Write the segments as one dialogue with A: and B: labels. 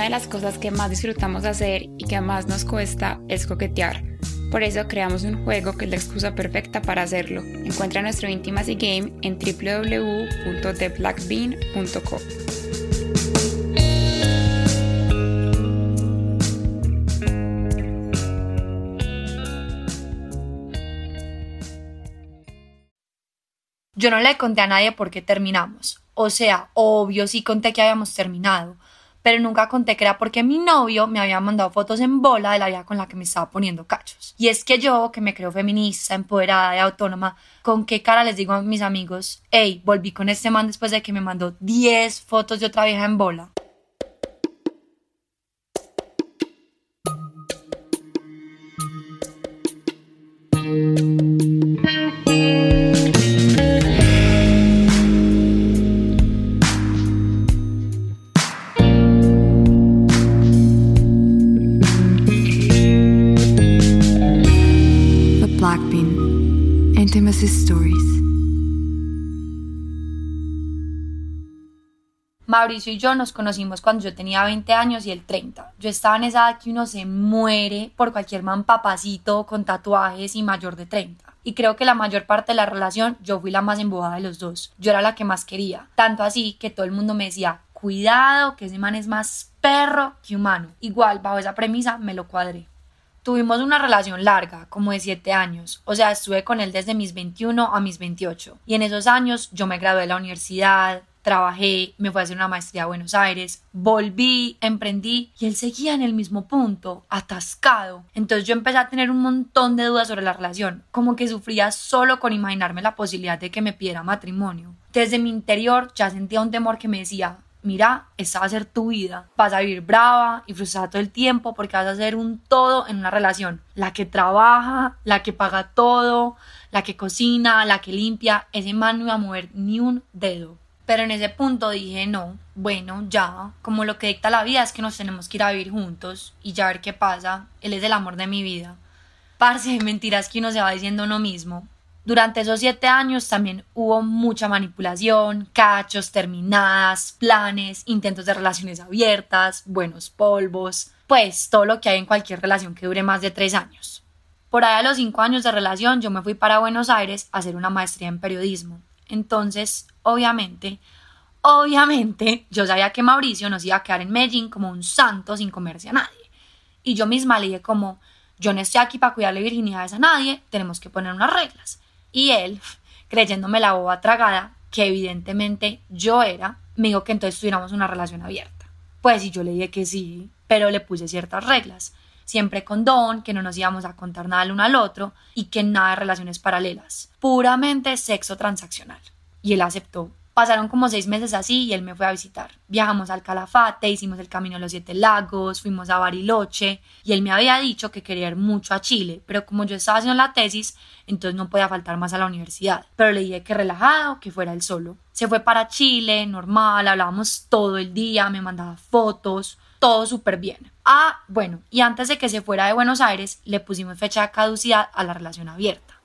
A: Una de las cosas que más disfrutamos hacer y que más nos cuesta es coquetear. Por eso creamos un juego que es la excusa perfecta para hacerlo. Encuentra nuestro Intimacy Game en www.theblackbean.co.
B: Yo no le conté a nadie por qué terminamos. O sea, obvio sí conté que habíamos terminado, pero nunca conté que era porque mi novio me había mandado fotos en bola de la vida con la que me estaba poniendo cachos. Y es que yo, que me creo feminista, empoderada y autónoma, ¿con qué cara les digo a mis amigos, hey, volví con este man después de que me mandó 10 fotos de otra vieja en bola? Mauricio y yo nos conocimos cuando yo tenía 20 años y él 30. Yo estaba en esa edad que uno se muere por cualquier man papacito con tatuajes y mayor de 30. Y creo que la mayor parte de la relación yo fui la más embobada de los dos. Yo era la que más quería. Tanto así que todo el mundo me decía, cuidado, que ese man es más perro que humano. Igual, bajo esa premisa, me lo cuadré. Tuvimos una relación larga, como de 7 años, o sea, estuve con él desde mis 21 a mis 28. Y en esos años yo me gradué de la universidad, trabajé, me fui a hacer una maestría a Buenos Aires, volví, emprendí y él seguía en el mismo punto, atascado. Entonces yo empecé a tener un montón de dudas sobre la relación, como que sufría solo con imaginarme la posibilidad de que me pidiera matrimonio. Desde mi interior ya sentía un temor que me decía, mira, esta va a ser tu vida. Vas a vivir brava y frustrada todo el tiempo porque vas a ser un todo en una relación. La que trabaja, la que paga todo, la que cocina, la que limpia. Ese man no iba a mover ni un dedo. Pero en ese punto dije, no, bueno, ya, como lo que dicta la vida es que nos tenemos que ir a vivir juntos y ya ver qué pasa. Él es el amor de mi vida. Parce, mentiras que uno se va diciendo uno mismo. Durante esos siete años también hubo mucha manipulación, cachos, terminadas, planes, intentos de relaciones abiertas, buenos polvos, pues todo lo que hay en cualquier relación que dure más de tres años. Por ahí a los cinco años de relación yo me fui para Buenos Aires a hacer una maestría en periodismo. Entonces, obviamente, obviamente, yo sabía que Mauricio nos iba a quedar en Medellín como un santo sin comerse a nadie. Y yo misma le dije como, yo no estoy aquí para cuidarle virginidades a nadie, tenemos que poner unas reglas. Y él, creyéndome la boba tragada, que evidentemente yo era, me dijo que entonces tuviéramos una relación abierta. Pues y yo le dije que sí, pero le puse ciertas reglas siempre con don, que no nos íbamos a contar nada el uno al otro y que nada de relaciones paralelas, puramente sexo transaccional. Y él aceptó. Pasaron como seis meses así y él me fue a visitar. Viajamos al Calafate, hicimos el camino a los siete lagos, fuimos a Bariloche y él me había dicho que quería ir mucho a Chile, pero como yo estaba haciendo la tesis, entonces no podía faltar más a la universidad. Pero le dije que relajado, que fuera él solo. Se fue para Chile, normal, hablábamos todo el día, me mandaba fotos, todo súper bien. Ah, bueno, y antes de que se fuera de Buenos Aires, le pusimos fecha de caducidad a la relación abierta.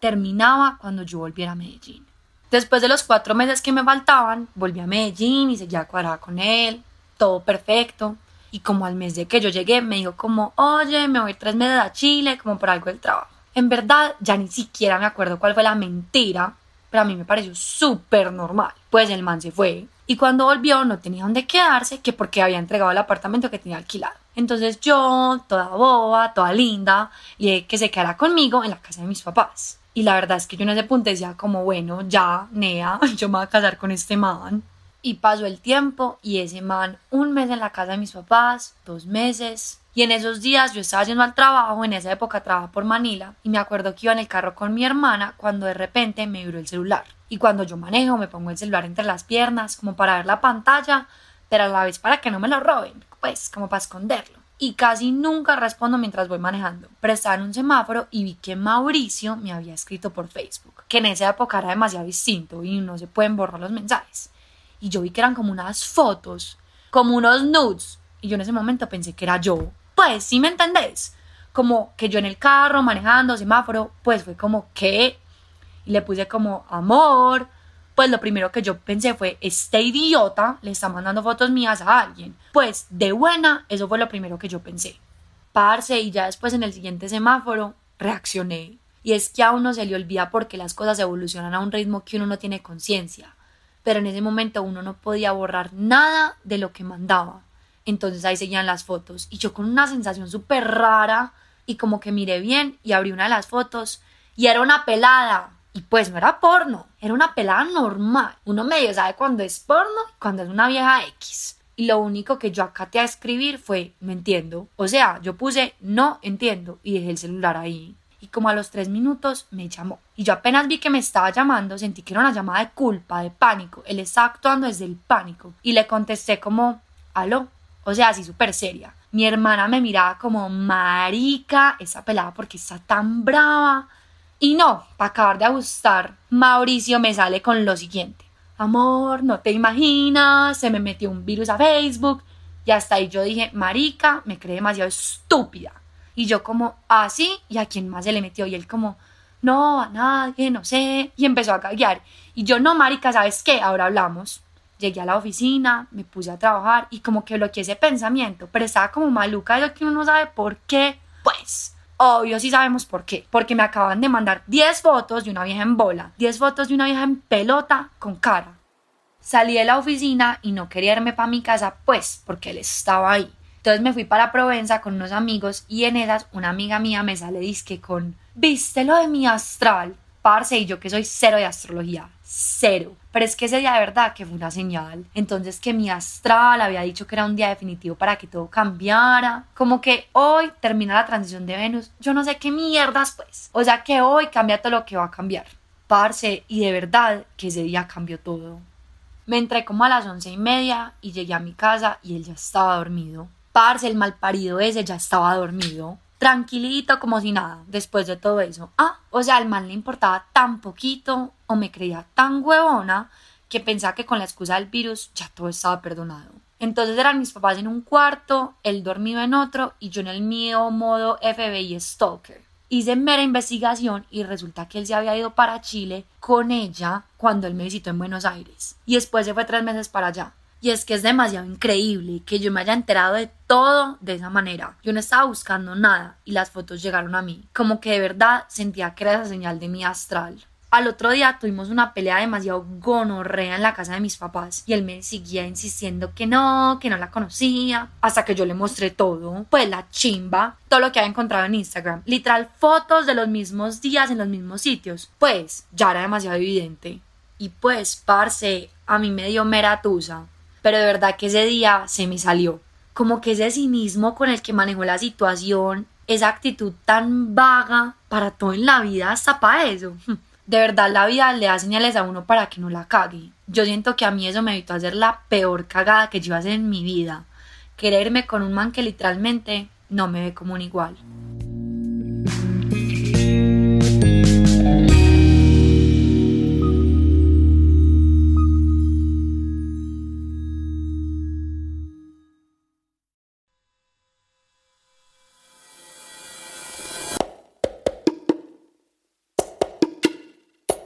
B: Terminaba cuando yo volviera a Medellín. Después de los cuatro meses que me faltaban, volví a Medellín y seguía cuadrada con él, todo perfecto. Y como al mes de que yo llegué, me dijo como, oye, me voy tres meses a Chile, como por algo del trabajo. En verdad, ya ni siquiera me acuerdo cuál fue la mentira, pero a mí me pareció súper normal. Pues el man se fue, y cuando volvió no tenía dónde quedarse que porque había entregado el apartamento que tenía alquilado. Entonces yo, toda boba, toda linda, y que se quedara conmigo en la casa de mis papás. Y la verdad es que yo en ese punto decía como, bueno, ya, Nea, yo me voy a casar con este man. Y pasó el tiempo y ese man un mes en la casa de mis papás, dos meses. Y en esos días yo estaba yendo al trabajo, en esa época trabajaba por Manila, y me acuerdo que iba en el carro con mi hermana cuando de repente me vibró el celular. Y cuando yo manejo me pongo el celular entre las piernas como para ver la pantalla, pero a la vez para que no me lo roben, pues como para esconderlo. Y casi nunca respondo mientras voy manejando, pero estaba en un semáforo y vi que Mauricio me había escrito por Facebook, que en esa época era demasiado distinto y no se pueden borrar los mensajes. Y yo vi que eran como unas fotos, como unos nudes, y yo en ese momento pensé que era yo. Pues, ¿sí me entendés? Como que yo en el carro, manejando, semáforo, pues fue como que y le puse como amor, pues lo primero que yo pensé fue, este idiota le está mandando fotos mías a alguien. Pues de buena, eso fue lo primero que yo pensé. Parce, y ya después en el siguiente semáforo reaccioné. Y es que a uno se le olvida porque las cosas evolucionan a un ritmo que uno no tiene conciencia. Pero en ese momento uno no podía borrar nada de lo que mandaba. Entonces ahí seguían las fotos. Y yo con una sensación súper rara y como que miré bien y abrí una de las fotos y era una pelada. Y pues no era porno, era una pelada normal. Uno medio sabe cuando es porno y cuando es una vieja X. Y lo único que yo acaté a escribir fue no entiendo. O sea, yo puse no entiendo y dejé el celular ahí. Y como a los tres minutos me llamó. Y yo apenas vi que me estaba llamando, sentí que era una llamada de culpa, de pánico. Él estaba actuando desde el pánico. Y le contesté como, aló. O sea, así súper seria. Mi hermana me miraba como, marica, esa pelada porque está tan brava. Y no, para acabar de gustar, Mauricio me sale con lo siguiente. Amor, no te imaginas, se me metió un virus a Facebook. Y hasta ahí yo dije, marica, me cree demasiado estúpida. Y yo como, así, ah, ¿y a quién más se le metió? Y él como, no, a nadie, no sé. Y empezó a caguear. Y yo, no, marica, ¿sabes qué? Ahora hablamos. Llegué a la oficina, me puse a trabajar y como que bloqueé ese pensamiento, pero estaba como maluca lo que uno no sabe por qué. Pues, Obvio, sí sabemos por qué. Porque me acaban de mandar 10 fotos de una vieja en bola, 10 fotos de una vieja en pelota con cara. Salí de la oficina y no quería irme para mi casa, pues, porque él estaba ahí. Entonces me fui para Provenza con unos amigos y en esas una amiga mía me sale disque con ¿Viste lo de mi astral? Parce, y yo que soy cero de astrología cero. Pero es que ese día de verdad que fue una señal. Entonces que mi astral había dicho que era un día definitivo para que todo cambiara. Como que hoy termina la transición de Venus. Yo no sé qué mierdas pues. O sea que hoy cambia todo lo que va a cambiar. Parce, y de verdad que ese día cambió todo. Me entré como a las once y media y llegué a mi casa y él ya estaba dormido. Parce, el mal parido ese ya estaba dormido tranquilito como si nada, después de todo eso. Ah, o sea, al mal le importaba tan poquito o me creía tan huevona que pensaba que con la excusa del virus ya todo estaba perdonado. Entonces eran mis papás en un cuarto, él dormido en otro y yo en el mío modo FBI Stalker. Hice mera investigación y resulta que él se había ido para Chile con ella cuando él me visitó en Buenos Aires y después se fue tres meses para allá. Y es que es demasiado increíble que yo me haya enterado de todo de esa manera. Yo no estaba buscando nada y las fotos llegaron a mí. Como que de verdad sentía que era esa señal de mi astral. Al otro día tuvimos una pelea demasiado gonorrea en la casa de mis papás y él me seguía insistiendo que no, que no la conocía, hasta que yo le mostré todo, pues la chimba, todo lo que había encontrado en Instagram, literal fotos de los mismos días en los mismos sitios, pues ya era demasiado evidente. Y pues, parce, a mí me dio mera tusa pero de verdad que ese día se me salió. Como que ese cinismo con el que manejó la situación, esa actitud tan vaga para todo en la vida, hasta para eso. De verdad la vida le da señales a uno para que no la cague. Yo siento que a mí eso me evitó hacer la peor cagada que yo iba a hacer en mi vida. Quererme con un man que literalmente no me ve como un igual.